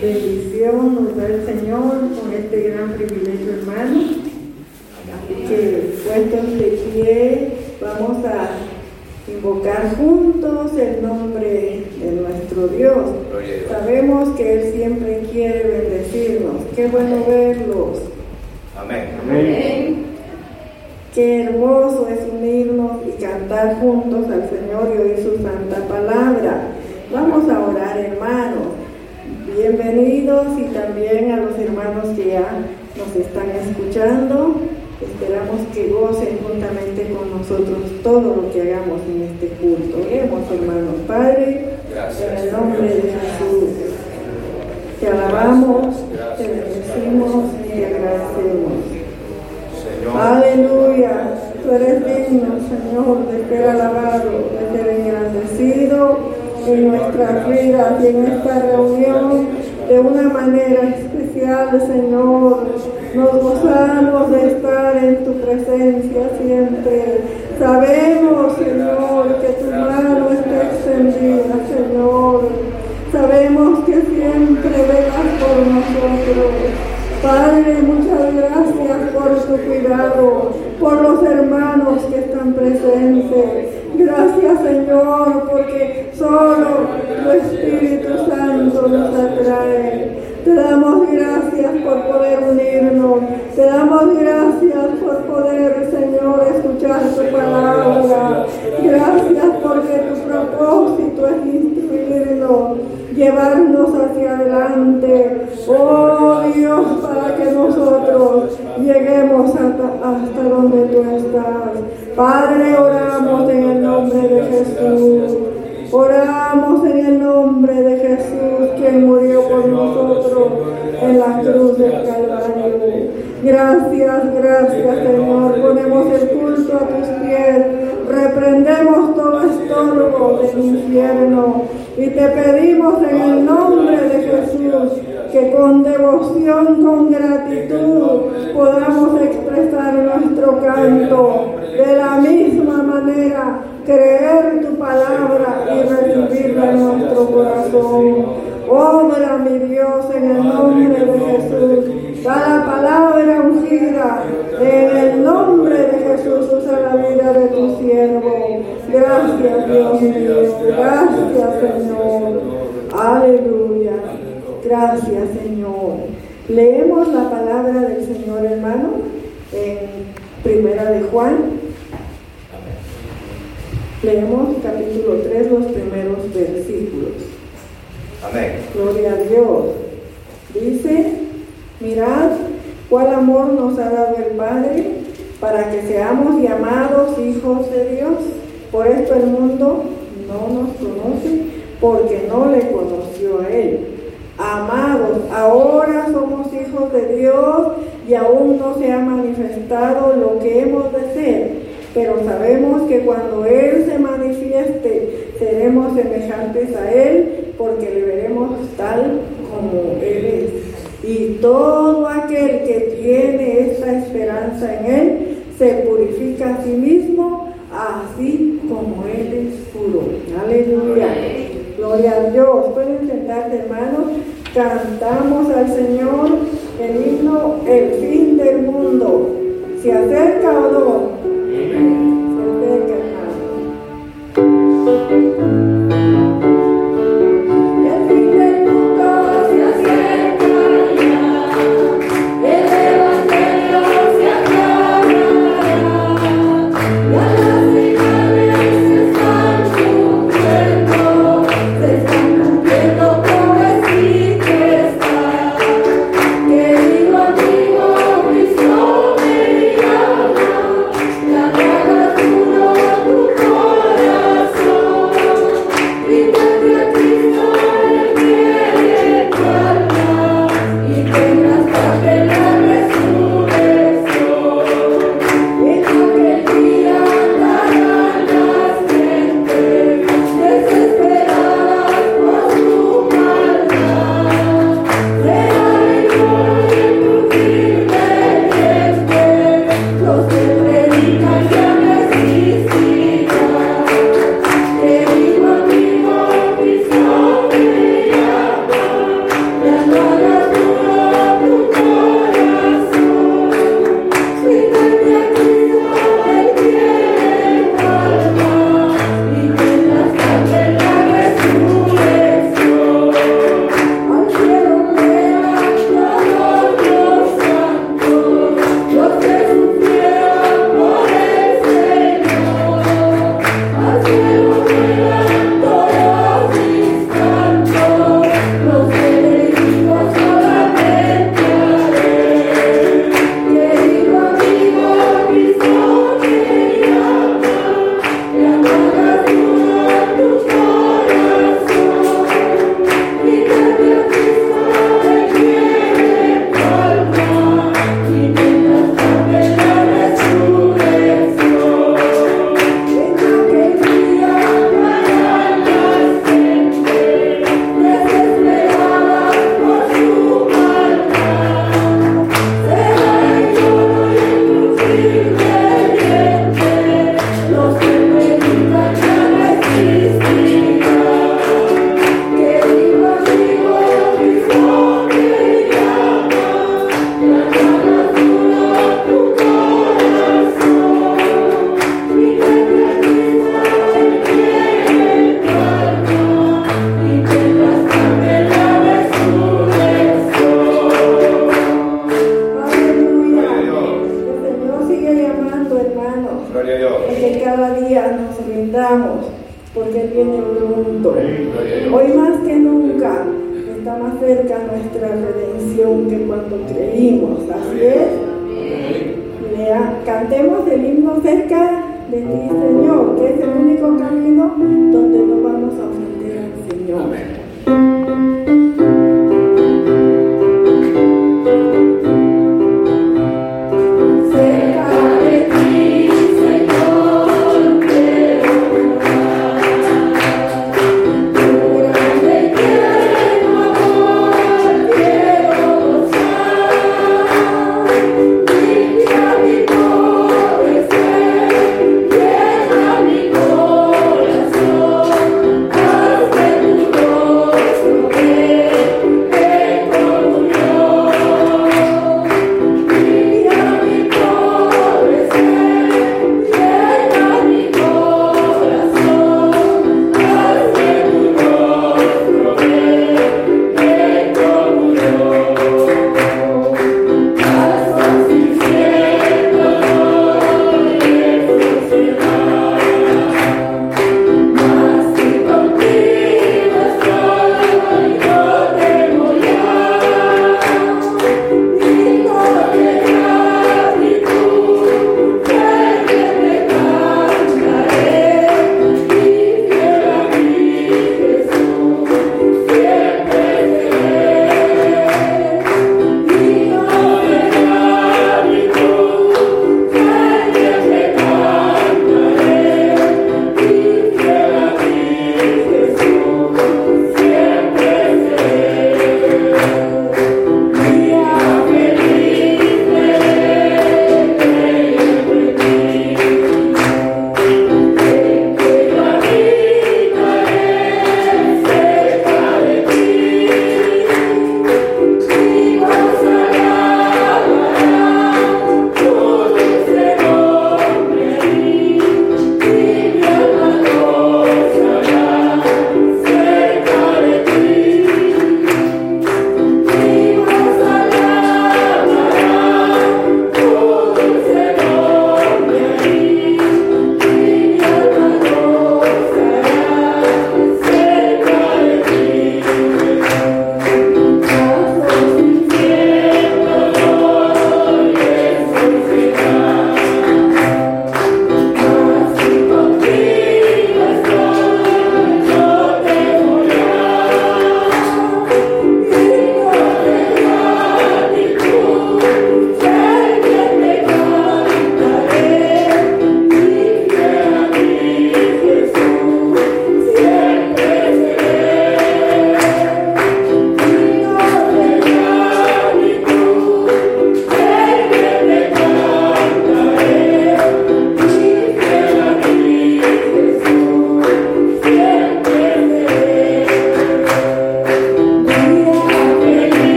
bendición nos da el Señor con este gran privilegio, hermano. Así que puestos de pie, vamos a invocar juntos el nombre de nuestro Dios. Sabemos que Él siempre quiere bendecirnos. Qué bueno verlos. Amén. Amén. Qué hermoso es unirnos y cantar juntos al Señor y oír su santa palabra. Vamos a orar, hermanos. Bienvenidos y también a los hermanos que ya nos están escuchando. Esperamos que gocen juntamente con nosotros todo lo que hagamos en este culto. Oremos, hermanos. Padre, en el nombre de Jesús, te alabamos, te bendecimos y te agradecemos. Aleluya. Tú eres digno, Señor, de ser alabado, de ser engrandecido en nuestras vidas y en esta reunión de una manera especial, Señor. Nos gozamos de estar en tu presencia siempre. Sabemos, Señor, que tu mano está extendida, Señor. Sabemos que siempre velas por nosotros. Padre, muchas gracias por tu cuidado, por los hermanos que están presentes. Gracias, Señor, porque solo tu Espíritu Santo nos atrae. Te damos gracias por poder unirnos. Te damos gracias por poder, Señor, escuchar tu palabra. Gracias porque tu propósito es instruirnos, llevarnos hacia adelante. Oh Dios, para que nosotros lleguemos hasta, hasta donde tú estás. Padre, oramos en el nombre de Jesús. Oramos en el nombre de Jesús, quien murió por nosotros en la cruz del Calvario. Gracias, gracias Señor. Ponemos el culto a tus pies. Reprendemos todo estorbo del infierno. Y te pedimos en el nombre de Jesús que con devoción, con gratitud podamos expresar nuestro canto de la misma manera creer tu palabra y recibirla en nuestro corazón. Obra, mi Dios, en el nombre de Jesús. Da la palabra ungida. En el nombre de Jesús usa la vida de tu siervo. Gracias, Dios mío. Gracias, Señor. Aleluya. Gracias, Señor. Leemos la palabra del Señor, hermano, en Primera de Juan, Leemos capítulo 3, los primeros versículos. Amén. Gloria a Dios. Dice, mirad cuál amor nos ha dado el Padre para que seamos llamados hijos de Dios. Por esto el mundo no nos conoce porque no le conoció a Él. Amados, ahora somos hijos de Dios y aún no se ha manifestado lo que hemos de ser pero sabemos que cuando Él se manifieste, seremos semejantes a Él, porque le veremos tal como Él es. Y todo aquel que tiene esta esperanza en Él, se purifica a sí mismo, así como Él es puro. Aleluya. Gloria a Dios. Pueden sentarse, hermanos. Cantamos al Señor el himno El fin del mundo. ¿Se acerca o no?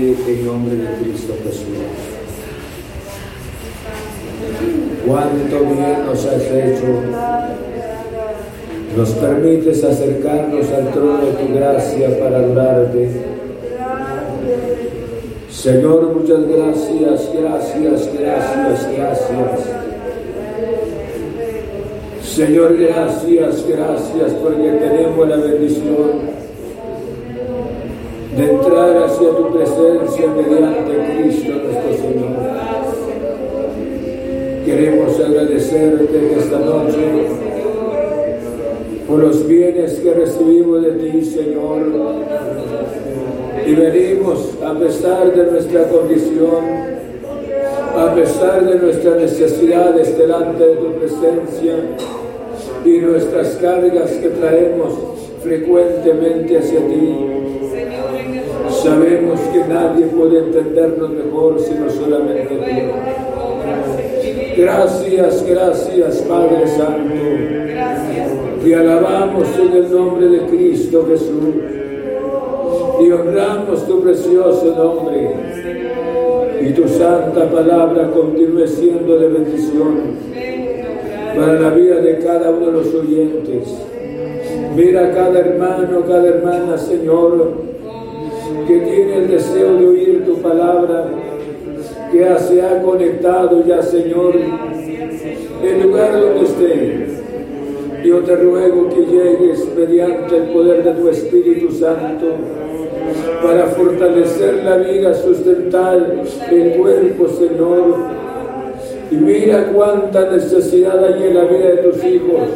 Padre, en nombre de Cristo Jesús. Cuánto bien nos has hecho. Nos permites acercarnos al trono de tu gracia para adorarte. Señor, muchas gracias, gracias, gracias, gracias. Señor, gracias, gracias porque tenemos la bendición de entrar hacia tu presencia mediante Cristo nuestro Señor. Queremos agradecerte esta noche por los bienes que recibimos de ti, Señor. Y venimos a pesar de nuestra condición, a pesar de nuestras necesidades delante de tu presencia y nuestras cargas que traemos frecuentemente hacia ti. Sabemos que nadie puede entendernos mejor sino solamente tú. Gracias, gracias Padre Santo. Te alabamos en el nombre de Cristo Jesús y honramos tu precioso nombre. Y tu santa palabra continúe siendo de bendición para la vida de cada uno de los oyentes. Mira a cada hermano, cada hermana, Señor que tiene el deseo de oír tu palabra, que se ha conectado ya, Señor, en lugar donde esté. Yo te ruego que llegues mediante el poder de tu Espíritu Santo para fortalecer la vida, sustentar el cuerpo, Señor. Y mira cuánta necesidad hay en la vida de tus hijos.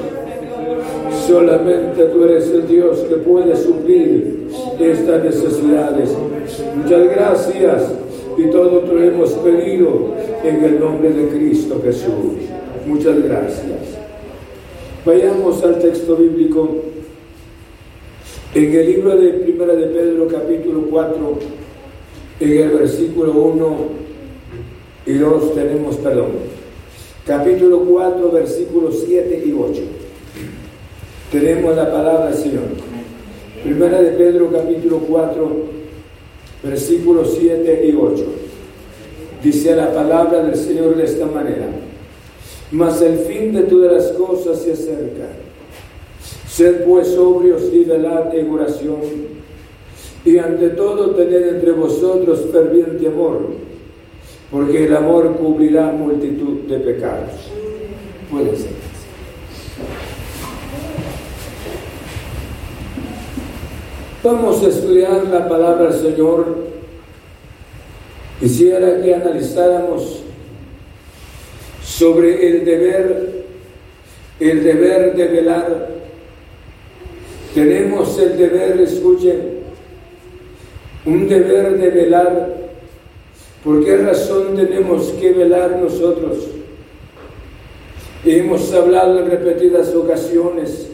Solamente tú eres el Dios que puede suplir estas necesidades. Muchas gracias y todo te lo hemos pedido en el nombre de Cristo Jesús. Muchas gracias. Vayamos al texto bíblico. En el libro de Primera de Pedro, capítulo 4, en el versículo 1 y 2 tenemos, perdón, capítulo 4, versículos 7 y 8. Tenemos la palabra del Señor. Primera de Pedro capítulo 4, versículos 7 y 8. Dice la palabra del Señor de esta manera. Mas el fin de todas las cosas se acerca. Sed pues sobrios y velad en oración. Y ante todo tened entre vosotros ferviente amor, porque el amor cubrirá multitud de pecados. Puede ser. Vamos a estudiar la palabra del Señor. Quisiera que analizáramos sobre el deber, el deber de velar. Tenemos el deber, escuchen, un deber de velar. ¿Por qué razón tenemos que velar nosotros? Hemos hablado en repetidas ocasiones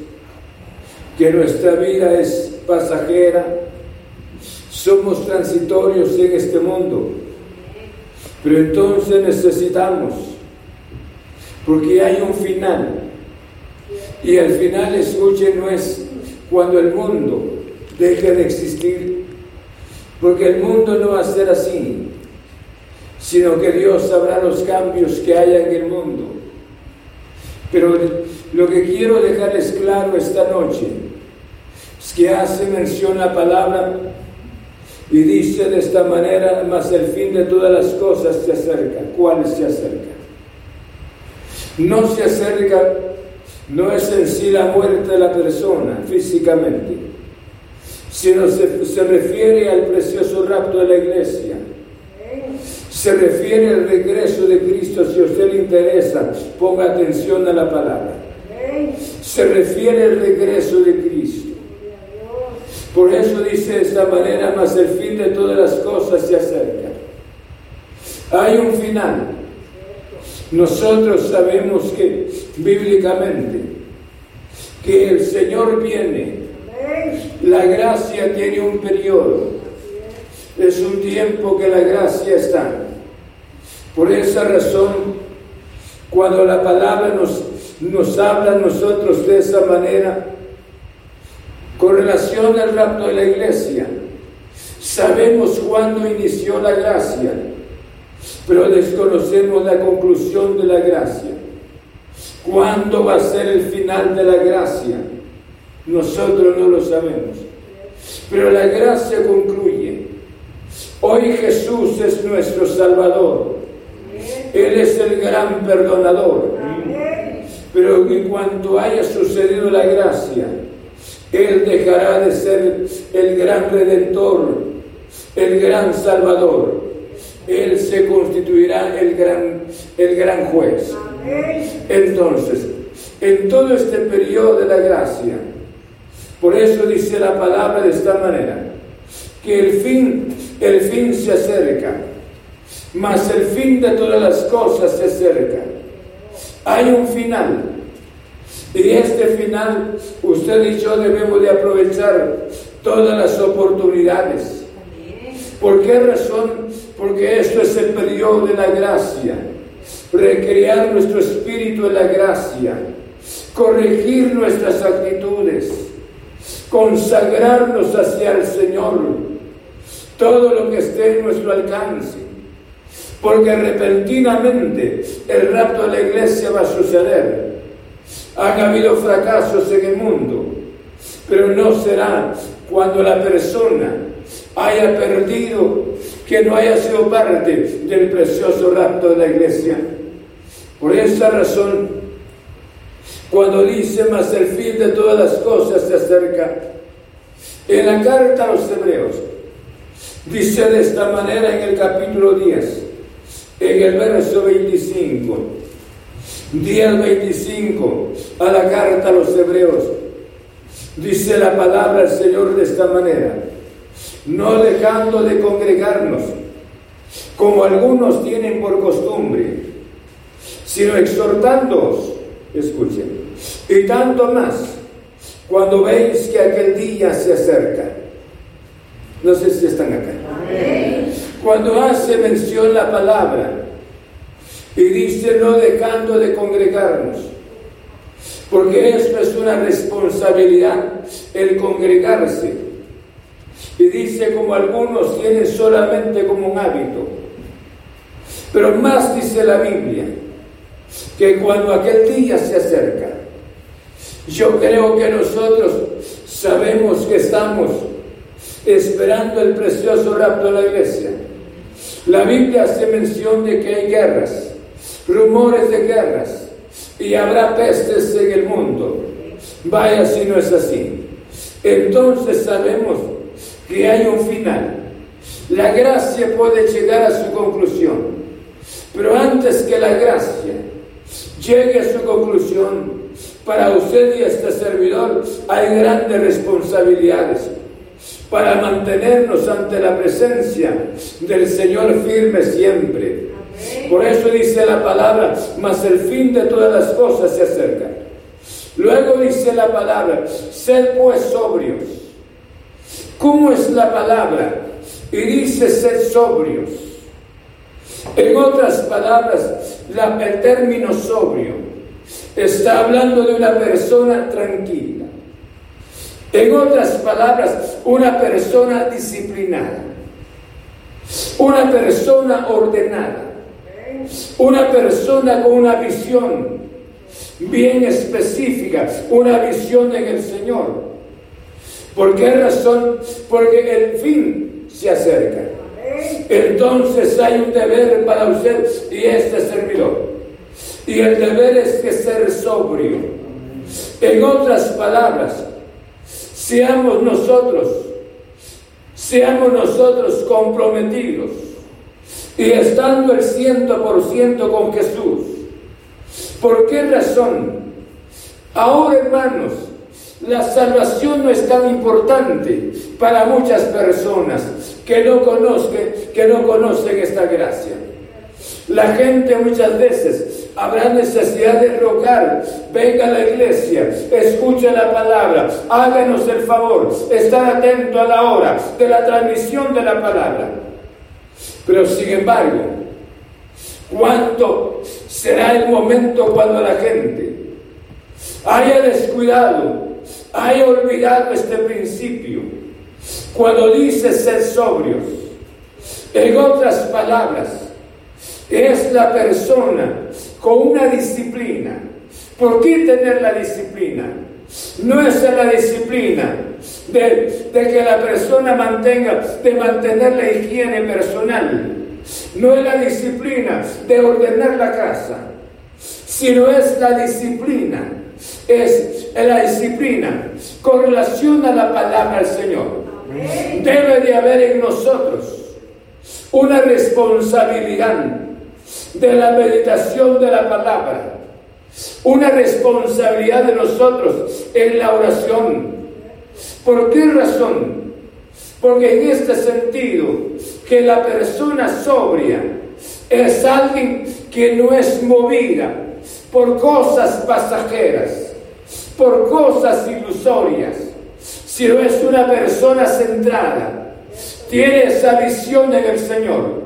que nuestra vida es pasajera, somos transitorios en este mundo, pero entonces necesitamos, porque hay un final, y el final, escuche, no es cuando el mundo deje de existir, porque el mundo no va a ser así, sino que Dios sabrá los cambios que haya en el mundo. Pero lo que quiero dejarles claro esta noche, que hace mención la palabra y dice de esta manera, mas el fin de todas las cosas se acerca. ¿Cuál se acerca? No se acerca, no es en sí la muerte de la persona físicamente, sino se, se refiere al precioso rapto de la iglesia. Se refiere al regreso de Cristo, si a usted le interesa, ponga atención a la palabra. Se refiere al regreso de Cristo. Por eso dice de esta manera, mas el fin de todas las cosas se acerca. Hay un final. Nosotros sabemos que bíblicamente que el Señor viene. La gracia tiene un periodo. Es un tiempo que la gracia está. Por esa razón Cuando la palabra nos, nos habla a nosotros de esa manera, con relación al rapto de la iglesia, sabemos cuándo inició la gracia, pero desconocemos la conclusión de la gracia. ¿Cuándo va a ser el final de la gracia? Nosotros no lo sabemos. Pero la gracia concluye. Hoy Jesús es nuestro Salvador. Él es el gran perdonador. Pero en cuanto haya sucedido la gracia, él dejará de ser el gran redentor, el gran salvador. Él se constituirá el gran, el gran juez. Entonces, en todo este periodo de la gracia, por eso dice la palabra de esta manera, que el fin, el fin se acerca, mas el fin de todas las cosas se acerca. Hay un final, y este final, usted y yo debemos de aprovechar todas las oportunidades. ¿Por qué razón? Porque esto es el periodo de la gracia. Recrear nuestro espíritu en la gracia. Corregir nuestras actitudes. Consagrarnos hacia el Señor. Todo lo que esté en nuestro alcance. Porque repentinamente el rapto de la iglesia va a suceder han habido fracasos en el mundo, pero no será cuando la persona haya perdido, que no haya sido parte del precioso rapto de la iglesia. Por esa razón, cuando dice más el fin de todas las cosas se acerca, en la carta a los hebreos, dice de esta manera en el capítulo 10, en el verso 25, Día 25, a la carta a los hebreos, dice la palabra del Señor de esta manera, no dejando de congregarnos, como algunos tienen por costumbre, sino exhortándoos, escuchen, y tanto más cuando veis que aquel día se acerca. No sé si están acá. Cuando hace mención la palabra, y dice no dejando de congregarnos, porque esto es una responsabilidad, el congregarse. Y dice como algunos tienen solamente como un hábito. Pero más dice la Biblia, que cuando aquel día se acerca, yo creo que nosotros sabemos que estamos esperando el precioso rapto de la iglesia. La Biblia hace mención de que hay guerras rumores de guerras y habrá pestes en el mundo. Vaya si no es así. Entonces sabemos que hay un final. La gracia puede llegar a su conclusión, pero antes que la gracia llegue a su conclusión, para usted y este servidor hay grandes responsabilidades para mantenernos ante la presencia del Señor firme siempre por eso dice la palabra, mas el fin de todas las cosas se acerca. Luego dice la palabra, sed pues sobrios. ¿Cómo es la palabra? Y dice sed sobrios. En otras palabras, el término sobrio está hablando de una persona tranquila. En otras palabras, una persona disciplinada. Una persona ordenada una persona con una visión bien específica, una visión en el Señor. ¿Por qué razón? Porque el fin se acerca. Entonces hay un deber para usted y este servidor. Y el deber es que ser sobrio. En otras palabras, seamos nosotros, seamos nosotros comprometidos y estando el ciento por ciento con Jesús. ¿Por qué razón? Ahora, hermanos, la salvación no es tan importante para muchas personas que no conocen, que no conocen esta gracia. La gente muchas veces habrá necesidad de rogar, venga a la iglesia, escuche la palabra, háganos el favor, estar atento a la hora de la transmisión de la palabra. Pero sin embargo, ¿Cuánto será el momento cuando la gente haya descuidado, haya olvidado este principio? Cuando dice ser sobrios, en otras palabras, es la persona con una disciplina. ¿Por qué tener la disciplina? No es la disciplina de, que la persona mantenga, de mantener la higiene personal. No es la disciplina de ordenar la casa, sino es la disciplina. Es la disciplina con relación a la palabra del Señor. Debe de haber en nosotros una responsabilidad de la meditación de la palabra, una responsabilidad de nosotros en la oración. ¿Por qué razón? Porque en este sentido, que la persona sobria es alguien que no es movida por cosas pasajeras, por cosas ilusorias, sino es una persona centrada, tiene esa visión en el Señor,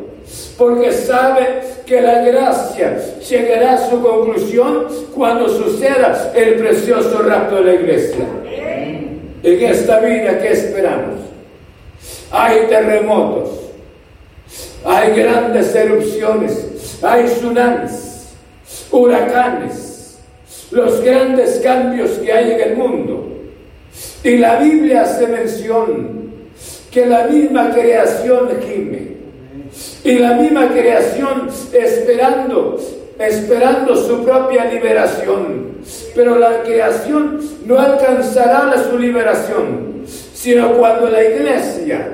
porque sabe que la gracia llegará a su conclusión cuando suceda el precioso rapto de la iglesia. En esta vida que esperamos, hay terremotos, hay grandes erupciones, hay tsunamis, huracanes, los grandes cambios que hay en el mundo. Y la Biblia hace mención que la misma creación gime y la misma creación esperando, esperando su propia liberación. Pero la creación no alcanzará la su liberación, sino cuando la iglesia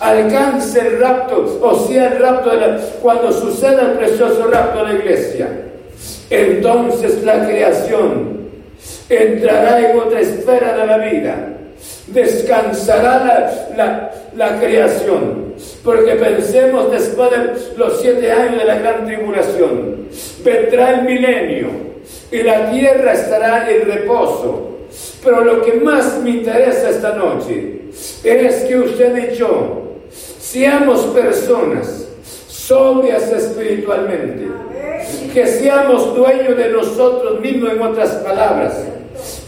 alcance el rapto, o sea, el rapto, de cuando suceda el precioso rapto de la iglesia, entonces la creación entrará en otra esfera de la vida descansará la, creación. Porque pensemos después de los siete años de la gran tribulación, vendrá el milenio y la tierra estará en reposo. Pero lo que más me interesa esta noche es que usted y yo seamos personas sobrias espiritualmente, que seamos dueños de nosotros mismos en otras palabras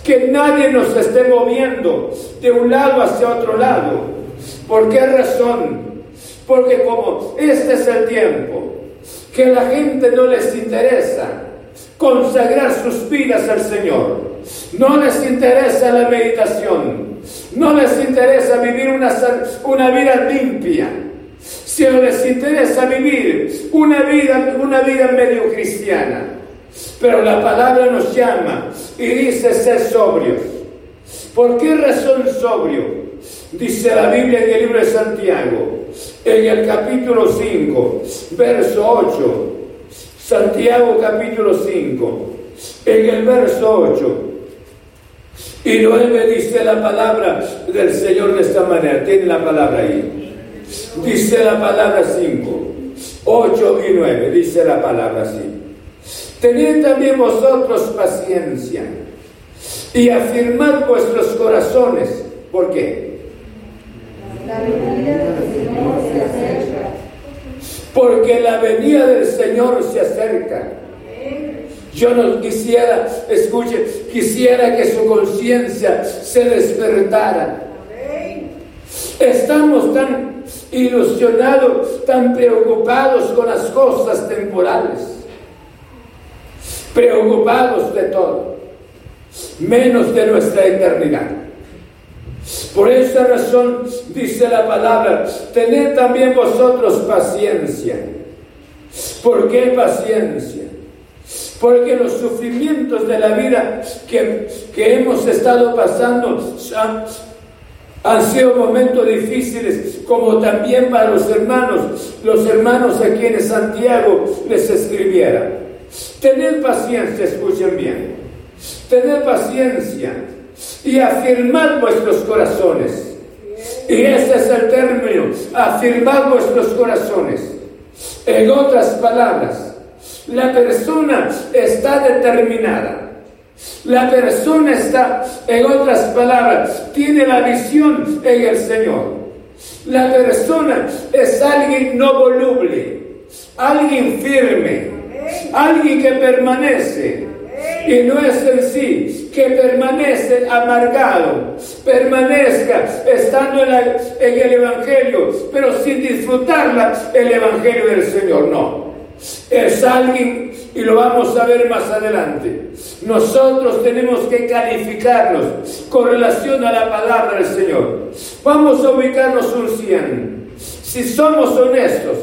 que nadie nos esté moviendo de un lado hacia otro lado. ¿Por qué razón? Porque como este es el tiempo que la gente no les interesa consagrar sus vidas al Señor, no les interesa la meditación, no les interesa vivir una, una vida limpia, sino les interesa vivir una vida, una vida medio cristiana. Pero la palabra nos llama y dice ser sobrios. ¿Por qué razón sobrio? Dice la Biblia en el libro de Santiago, en el capítulo 5, verso 8. Santiago capítulo 5, en el verso 8. Y 9 dice la palabra del Señor de esta manera. Tiene la palabra ahí. Dice la palabra 5, 8 y 9. Dice la palabra así. Tened también vosotros paciencia y afirmad vuestros corazones. ¿Por qué? Porque la venida del Señor se acerca. Yo no quisiera, escuche, quisiera que su conciencia se despertara. Estamos tan ilusionados, tan preocupados con las cosas temporales preocupados de todo, menos de nuestra eternidad. Por esa razón dice la palabra, tened también vosotros paciencia. ¿Por qué paciencia? Porque los sufrimientos de la vida que, hemos estado pasando han, han sido momentos difíciles, como también para los hermanos, los hermanos a quienes Santiago les escribiera. Tened paciencia, escuchen bien. Tened paciencia y afirmad vuestros corazones. Y ese es el término, afirmad vuestros corazones. En otras palabras, la persona está determinada. La persona está, en otras palabras, tiene la visión en el Señor. La persona es alguien no voluble, alguien firme, alguien que permanece. Y no es en sí, que permanece amargado, permanezca estando en, en el Evangelio, pero sin disfrutarla el Evangelio del Señor, no. Es alguien, y lo vamos a ver más adelante, nosotros tenemos que calificarnos con relación a la palabra del Señor. Vamos a ubicarnos un 100. Si somos honestos,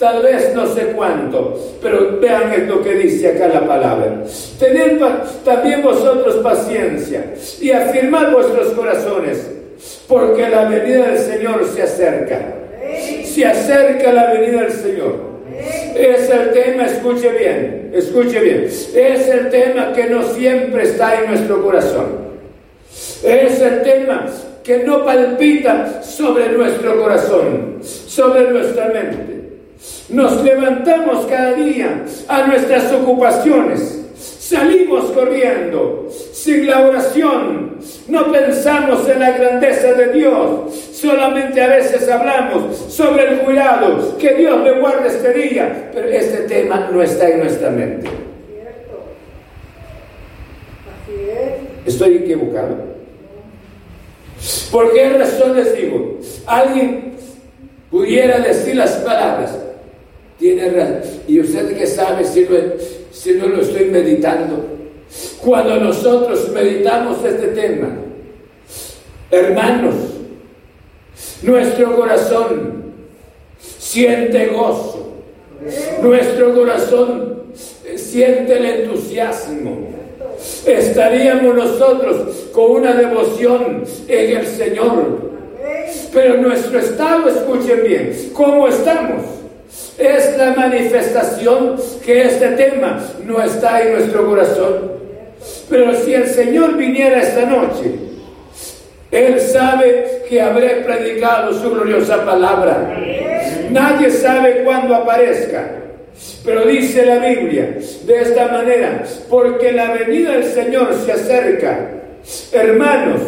tal vez no sé cuánto, pero vean lo que dice acá la palabra. Tened también vosotros paciencia y afirmad vuestros corazones, porque la venida del Señor se acerca. Se acerca la venida del Señor. Es el tema, escuche bien, escuche bien, es el tema que no siempre está en nuestro corazón. Es el tema que no palpita sobre nuestro corazón, sobre nuestra mente. Nos levantamos cada día a nuestras ocupaciones. Salimos corriendo sin la oración. No pensamos en la grandeza de Dios. Solamente a veces hablamos sobre el cuidado. Que Dios me guarde este día. Pero este tema no está en nuestra mente. Estoy equivocado. ¿Por qué razón les digo? Alguien pudiera decir las palabras. Tiene razón. ¿Y usted qué sabe si no, si no lo estoy meditando? Cuando nosotros meditamos este tema, hermanos, nuestro corazón siente gozo, nuestro corazón siente el entusiasmo. Estaríamos nosotros con una devoción en el Señor. Pero nuestro estado, escuchen bien, ¿cómo estamos? Es la manifestación que este tema no está en nuestro corazón. Pero si el Señor viniera esta noche, Él sabe que habré predicado su gloriosa palabra. Nadie sabe cuándo aparezca. Pero dice la Biblia de esta manera, porque la venida del Señor se acerca. Hermanos,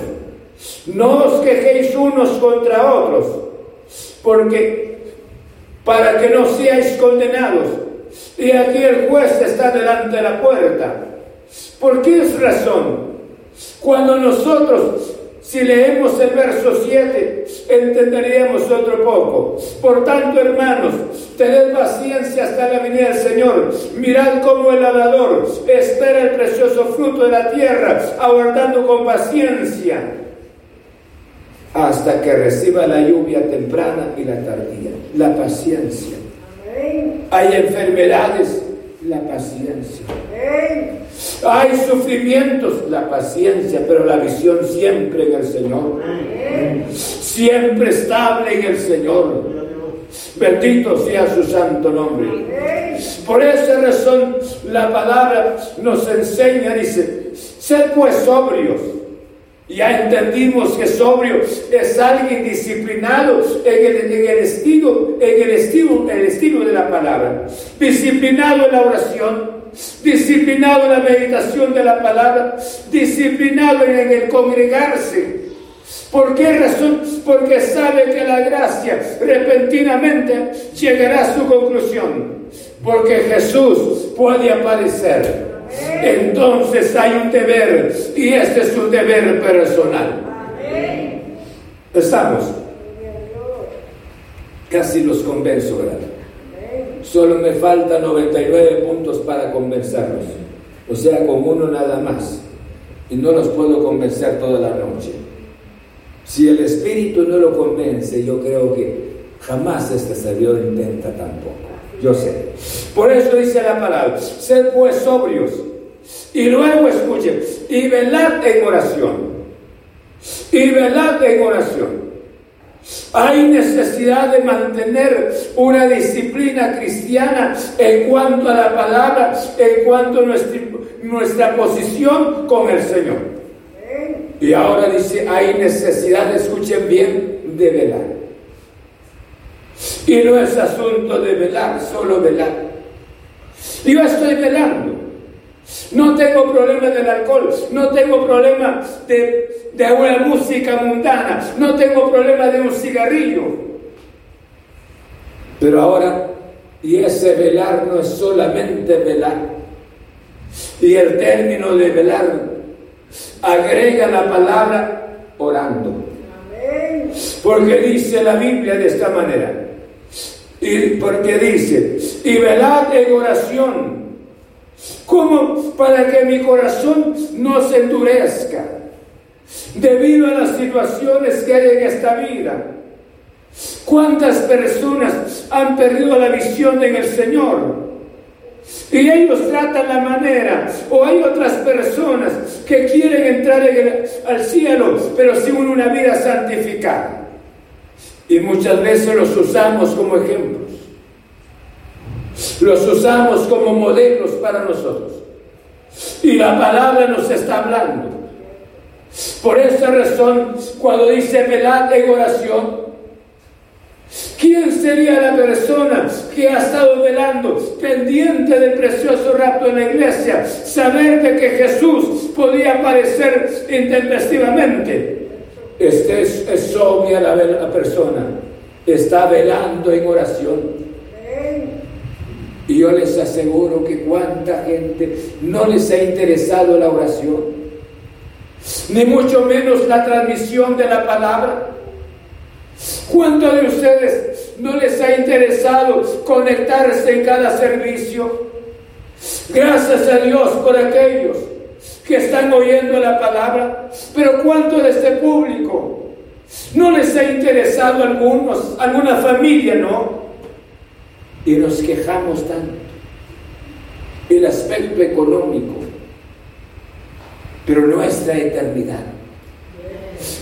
no os quejéis unos contra otros, porque para que no seáis condenados. Y aquí el juez está delante de la puerta. ¿Por qué es razón? Cuando nosotros, si leemos el verso 7, entenderíamos otro poco. Por tanto, hermanos, tened paciencia hasta la venida del Señor. Mirad cómo el alador espera el precioso fruto de la tierra, aguardando con paciencia hasta que reciba la lluvia temprana y la tardía. La paciencia. Hay enfermedades, la paciencia. Hay sufrimientos, la paciencia, pero la visión siempre en el Señor. Siempre estable en el Señor. Bendito sea su santo nombre. Por esa razón la palabra nos enseña, dice, sed pues sobrios ya entendimos que sobrio es alguien disciplinado en el, estilo, en el estilo, el estilo de la palabra, disciplinado en la oración, disciplinado en la meditación de la palabra, disciplinado en el congregarse. ¿Por qué razón? Porque sabe que la gracia repentinamente llegará a su conclusión. Porque Jesús puede aparecer entonces hay un deber y este es un deber personal. Estamos. Casi los convenzo. Solo me faltan 99 puntos para convencerlos. O sea, con uno nada más. Y no los puedo convencer toda la noche. Si el Espíritu no lo convence, yo creo que jamás este servidor intenta tampoco. Yo sé. Por eso dice la palabra, sed pues sobrios y luego escuchen, y velad en oración. Y velad en oración. Hay necesidad de mantener una disciplina cristiana en cuanto a la palabra, en cuanto a nuestra, nuestra posición con el Señor. Y ahora dice, hay necesidad, escuchen bien, de velar. Y no es asunto de velar, solo velar. Yo estoy velando. No tengo problema del alcohol, no tengo problema de, de una música mundana, no tengo problema de un cigarrillo. Pero ahora Y ese velar no es solamente velar. Y el término de velar agrega la palabra orando. Porque dice la Biblia de esta manera. Y porque dice, y velad en oración, como para que mi corazón no se endurezca debido a las situaciones que hay en esta vida. ¿Cuántas personas han perdido la visión en el Señor? Y ellos tratan la manera, o hay otras personas que quieren entrar al cielo, pero sin una vida santificada. Y muchas veces los usamos como ejemplos. Los usamos como modelos para nosotros. Y la palabra nos está hablando. Por esa razón, cuando dice velad en oración, ¿quién sería la persona que ha estado velando, pendiente del precioso rapto en la iglesia, saber de que Jesús podía aparecer intempestivamente? Este es, obvia la, persona, está velando en oración. Y yo les aseguro que cuánta gente no les ha interesado la oración, ni mucho menos la transmisión de la palabra. ¿Cuántos de ustedes no les ha interesado conectarse en cada servicio? Gracias a Dios por aquellos que están oyendo la palabra, pero ¿cuánto de este público no les ha interesado a algunos, alguna familia, no? Y nos quejamos tanto. El aspecto económico, pero nuestra eternidad.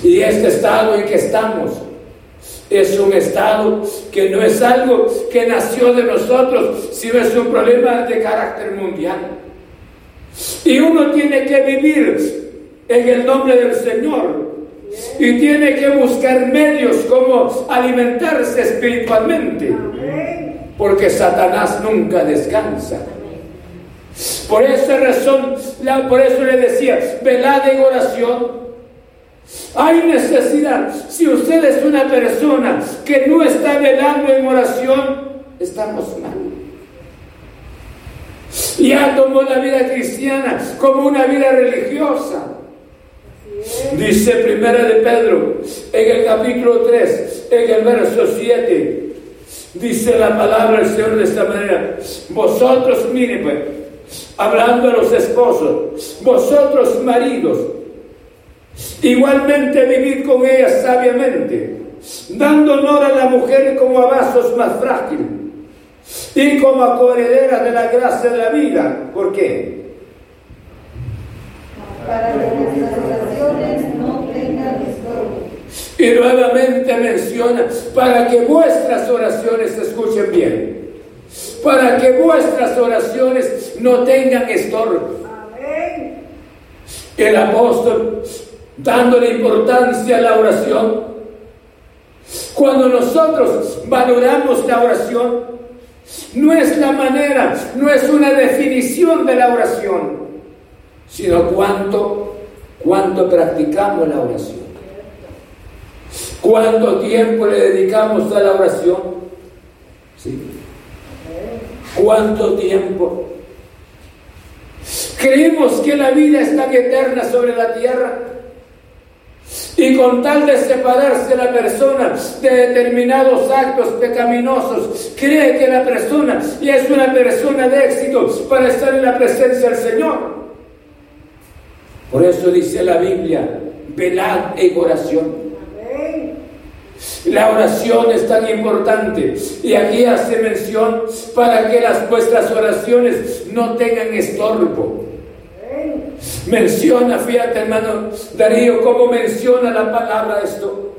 Y este estado en que estamos es un estado que no es algo que nació de nosotros, sino es un problema de carácter mundial. Y uno tiene que vivir en el nombre del Señor. Y tiene que buscar medios como alimentarse espiritualmente. Porque Satanás nunca descansa. Por esa razón, por eso le decía, velad en oración. Hay necesidad. Si usted es una persona que no está velando en oración, estamos mal. Ya tomó la vida cristiana como una vida religiosa. Dice primera de Pedro en el capítulo 3, en el verso 7, dice la palabra del Señor de esta manera, vosotros, miren, pues, hablando a los esposos, vosotros maridos, igualmente vivid con ellas sabiamente, dando honor a la mujer como a vasos más frágiles y como coheredera de la gracia de la vida. ¿Por qué? Para que nuestras oraciones no tengan estorbo. Y nuevamente menciona, para que vuestras oraciones se escuchen bien, para que vuestras oraciones no tengan estorbo. El apóstol, dándole importancia a la oración, cuando nosotros valoramos la oración, no es la manera, no es una definición de la oración, sino cuánto, cuánto practicamos la oración. ¿Cuánto tiempo le dedicamos a la oración? ¿Sí? ¿Cuánto tiempo? Creemos que la vida es tan eterna sobre la tierra y con tal de separarse la persona de determinados actos pecaminosos, cree que la persona ya es una persona de éxito para estar en la presencia del Señor. Por eso dice la Biblia, velad en oración. La oración es tan importante y aquí hace mención para que las vuestras oraciones no tengan estorbo. Menciona, fíjate hermano Darío, cómo menciona la palabra esto.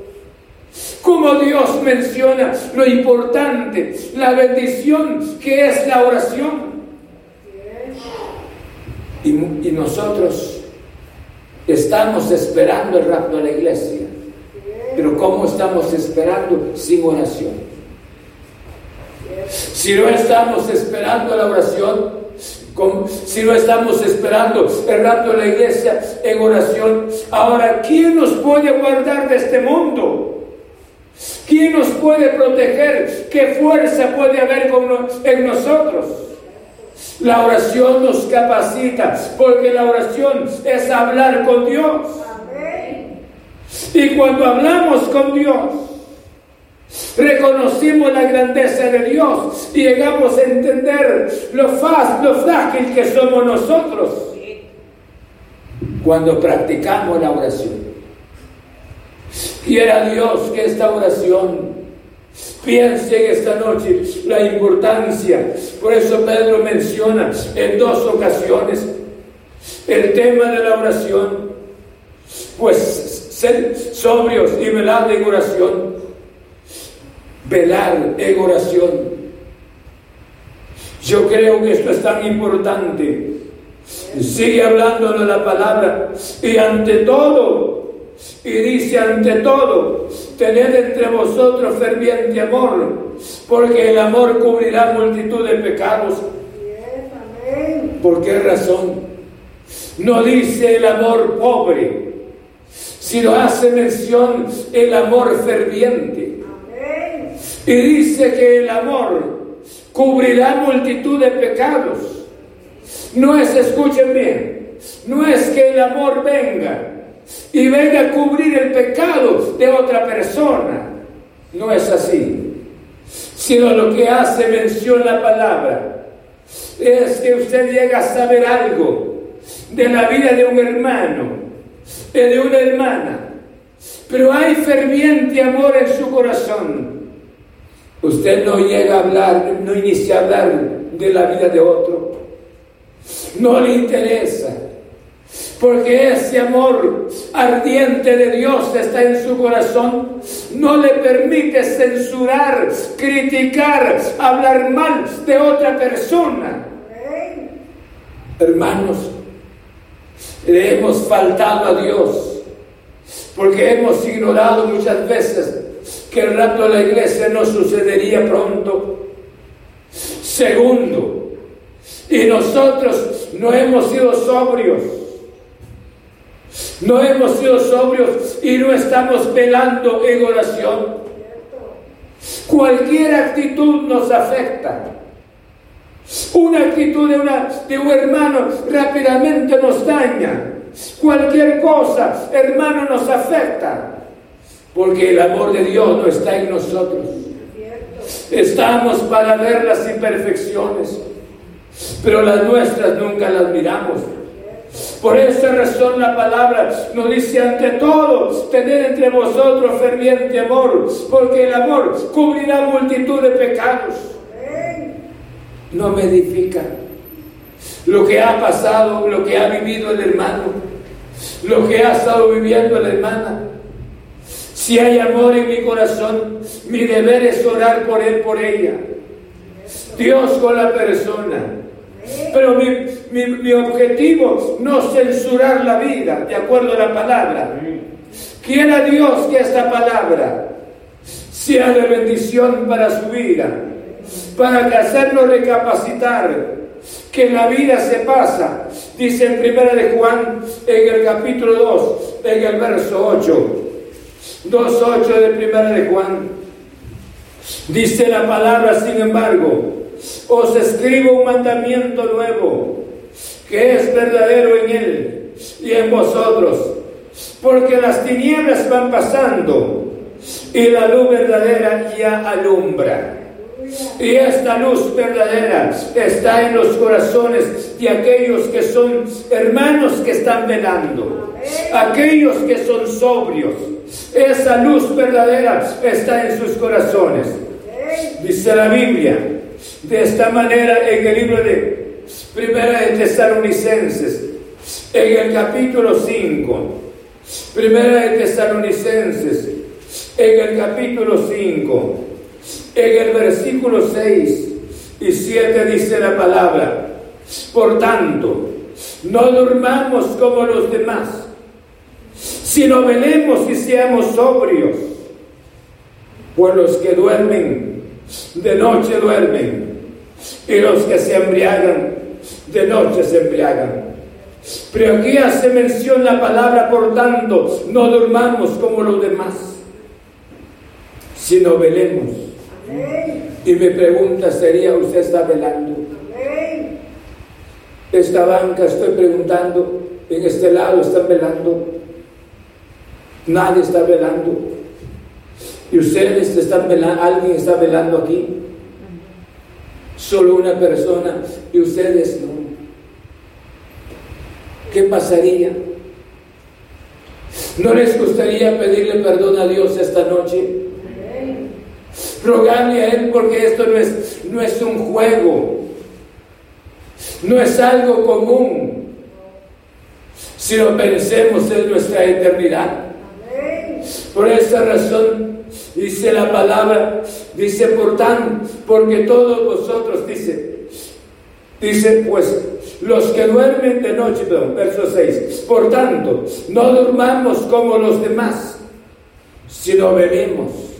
Cómo Dios menciona lo importante, la bendición que es la oración. Y, y nosotros estamos esperando el rapto de la iglesia. Pero ¿cómo estamos esperando sin oración? Si no estamos esperando la oración, si no estamos esperando de la iglesia en oración, ahora, ¿quién nos puede guardar de este mundo? ¿Quién nos puede proteger? ¿Qué fuerza puede haber en nosotros? La oración nos capacita, porque la oración es hablar con Dios. Y cuando hablamos con Dios, reconocimos la grandeza de Dios y llegamos a entender lo, fácil, lo frágil que somos nosotros cuando practicamos la oración. Quiera Dios que esta oración piense en esta noche la importancia. Por eso Pedro menciona en dos ocasiones el tema de la oración. Pues ser sobrios y velar en oración. Velar en oración. Yo creo que esto es tan importante. Sigue hablando de la palabra y ante todo y dice ante todo, tened entre vosotros ferviente amor, porque el amor cubrirá multitud de pecados. ¿Por qué razón? No dice el amor pobre, sino hace mención el amor ferviente. Y dice que el amor cubrirá multitud de pecados. No es, escuchen bien, no es que el amor venga y venga a cubrir el pecado de otra persona. No es así. Sino lo que hace mención la palabra es que usted llega a saber algo de la vida de un hermano, de una hermana, pero hay ferviente amor en su corazón. Usted no llega a hablar, no inicia a hablar de la vida de otro. No le interesa porque ese amor ardiente de Dios está en su corazón, no le permite censurar, criticar, hablar mal de otra persona. Hermanos, le hemos faltado a Dios, porque hemos ignorado muchas veces que el rapto de la iglesia no sucedería pronto. Segundo, y nosotros no hemos sido sobrios no hemos sido sobrios y no estamos velando en oración. Cualquier actitud nos afecta. Una actitud de, una, de un hermano rápidamente nos daña. Cualquier cosa, hermano, nos afecta. Porque el amor de Dios no está en nosotros. Estamos para ver las imperfecciones, pero las nuestras nunca las miramos. Por esa razón la palabra nos dice ante todo, tener entre vosotros ferviente amor, porque el amor cubrirá multitud de pecados. No me edifica lo que ha pasado, lo que ha vivido el hermano, lo que ha estado viviendo la hermana. Si hay amor en mi corazón, mi deber es orar por él, por ella. Dios con la persona. Pero mi, objetivo no censurar la vida, de acuerdo a la palabra. Quiera Dios que esta palabra sea de bendición para su vida, para hacerlo recapacitar que la vida se pasa, dice en primera de Juan, en el capítulo 2, en el verso 8, 2.8 de primera de Juan, dice la palabra, sin embargo, os escribo un mandamiento nuevo, que es verdadero en él y en vosotros, porque las tinieblas van pasando y la luz verdadera ya alumbra. Y esta luz verdadera está en los corazones de aquellos que son hermanos que están velando, aquellos que son sobrios. Esa luz verdadera está en sus corazones. Dice la Biblia, de esta manera en el libro de Primera de Tesalonicenses, en el capítulo 5, Primera de Tesalonicenses, en el capítulo 5, en el versículo 6 y 7 dice la palabra, por tanto, no durmamos como los demás, sino velemos y seamos sobrios, por los que duermen, de noche duermen, y los que se embriagan, de noche se embriagan. Pero aquí hace mención la palabra, por tanto, no durmamos como los demás. sino velemos. Y mi pregunta sería, ¿usted está velando? Esta banca estoy preguntando, en este lado están velando. Nadie está velando. Y ustedes están velando, alguien está velando aquí. Solo una persona y ustedes no. ¿Qué pasaría? ¿No les gustaría pedirle perdón a Dios esta noche? Rogarle a Él porque esto no es, no es un juego, no es algo común, sino pensemos en nuestra eternidad. Por esa razón dice la palabra, dice por tanto, porque todos vosotros, dice, dice pues los que duermen de noche, perdón, verso 6, por tanto, no durmamos como los demás, sino bebemos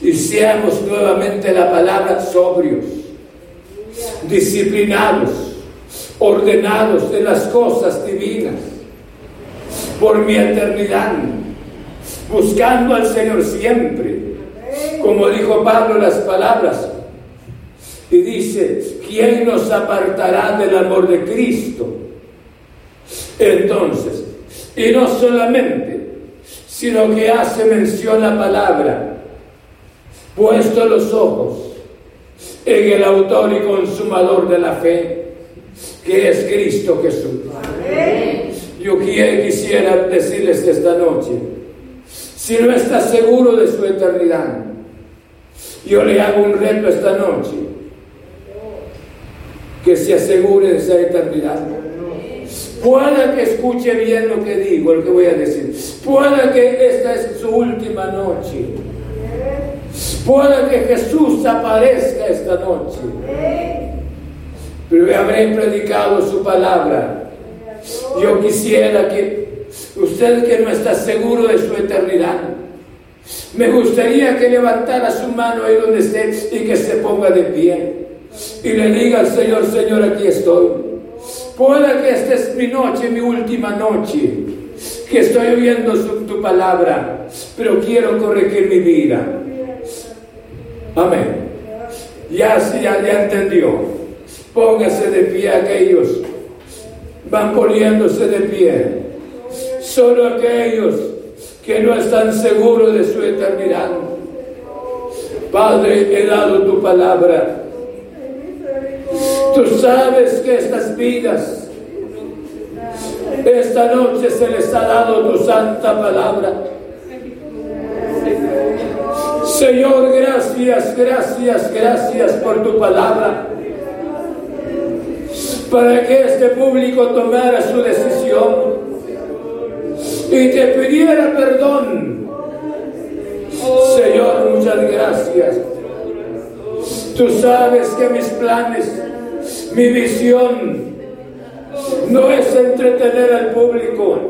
y seamos nuevamente la palabra sobrios, disciplinados, ordenados de las cosas divinas, por mi eternidad, buscando al Señor siempre, como dijo Pablo las palabras, y dice, ¿quién nos apartará del amor de Cristo? Entonces, y no solamente, sino que hace mención la palabra, puesto los ojos en el autor y consumador de la fe, que es Cristo Jesús. Yo quisiera decirles esta noche, si no está seguro de su eternidad, yo le hago un reto esta noche, que se asegure de esa eternidad. Pueda que escuche bien lo que digo, lo que voy a decir. Pueda que esta es su última noche Puede que Jesús aparezca esta noche. Pero habré predicado su palabra. Yo quisiera que usted que no está seguro de su eternidad, me gustaría que levantara su mano ahí donde esté y que se ponga de pie. Y le diga al Señor, Señor, aquí estoy. Puede que esta es mi noche, mi última noche, que estoy oyendo tu palabra, pero quiero corregir mi vida. Amén. Ya, ya, ya entendió. Póngase de pie aquellos. Van poniéndose de pie. Solo aquellos que no están seguros de su eternidad. Padre, he dado tu palabra. Tú sabes que estas vidas, esta noche se les ha dado tu santa palabra Señor, gracias, gracias, gracias por tu palabra. Para que este público tomara su decisión y te pidiera perdón. Señor, muchas gracias. Tú sabes que mis planes, mi visión, no es entretener al público,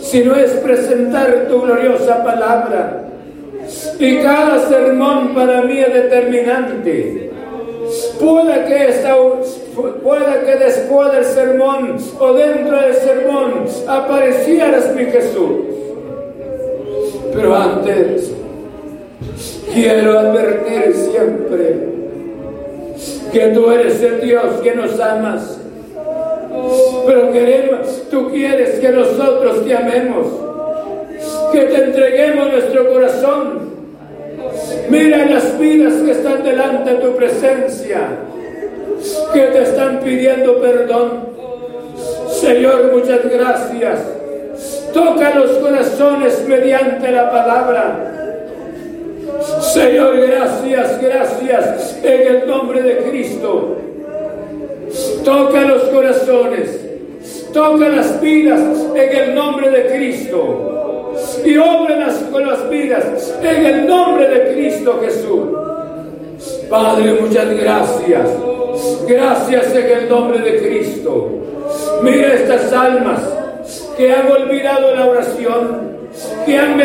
sino es presentar tu gloriosa palabra y cada sermón para mí es determinante. Puede que, después del sermón o dentro del sermón aparecieras mi Jesús. Pero antes quiero advertir siempre que tú eres el Dios que nos amas. Pero queremos, tú quieres que nosotros te amemos, que te entreguemos nuestro corazón Mira las vidas que están delante de tu presencia, que te están pidiendo perdón. Señor, muchas gracias. Toca los corazones mediante la palabra. Señor, gracias, gracias en el nombre de Cristo. Toca los corazones, toca las vidas en el nombre de Cristo y obren con las vidas en el nombre de Cristo Jesús. Padre, muchas gracias. Gracias en el nombre de Cristo. Mira estas almas que han olvidado la oración, que han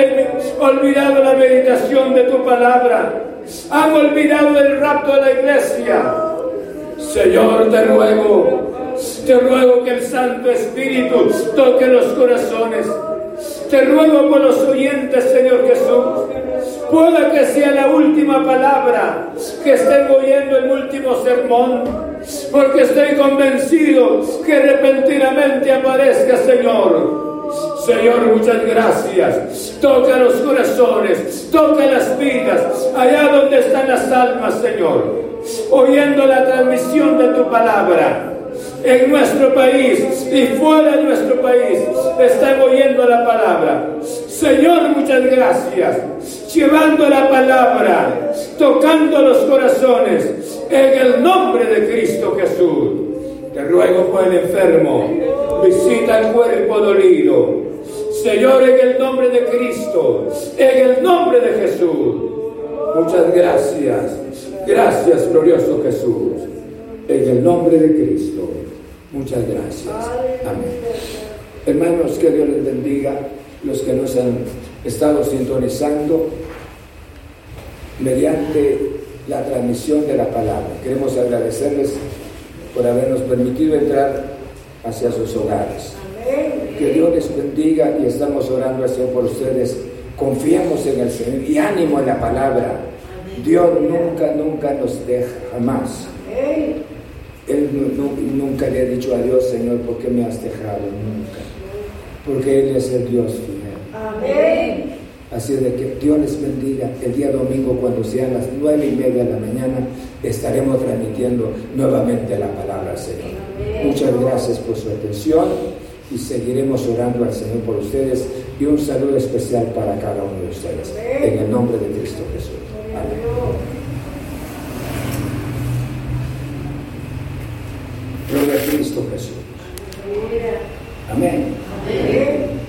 olvidado la meditación de tu palabra, han olvidado el rapto de la iglesia. Señor, te ruego, te ruego que el Santo Espíritu toque los corazones Te ruego por los oyentes, Señor Jesús. Pueda que sea la última palabra que estén oyendo el último sermón, porque estoy convencido que repentinamente aparezca, Señor. Señor, muchas gracias. Toca los corazones, toca las vidas, allá donde están las almas, Señor, oyendo la transmisión de tu palabra en nuestro país y fuera de nuestro país están oyendo la palabra. Señor, muchas gracias. Llevando la palabra, tocando los corazones, en el nombre de Cristo Jesús. Te ruego por el enfermo, visita el cuerpo dolido. Señor, en el nombre de Cristo, en el nombre de Jesús. Muchas gracias. Gracias, glorioso Jesús. En el nombre de Cristo. Muchas gracias. Amén. Hermanos, que Dios les bendiga. Los que nos han estado sintonizando mediante la transmisión de la palabra. Queremos agradecerles por habernos permitido entrar hacia sus hogares. Que Dios les bendiga y estamos orando así por ustedes. Confiemos en el Señor y ánimo en la palabra. Dios nunca, nunca nos deja, jamás. Él nunca le ha dicho a Dios, Señor, ¿por qué me has dejado? Nunca. Porque Él es el Dios fiel. Amén. Así de que Dios les bendiga. El día domingo, cuando sean las nueve y media de la mañana, estaremos transmitiendo nuevamente la palabra al Señor. Muchas gracias por su atención y seguiremos orando al Señor por ustedes y un saludo especial para cada uno de ustedes. En el nombre de. Amén. Cristo Jesús. Amén.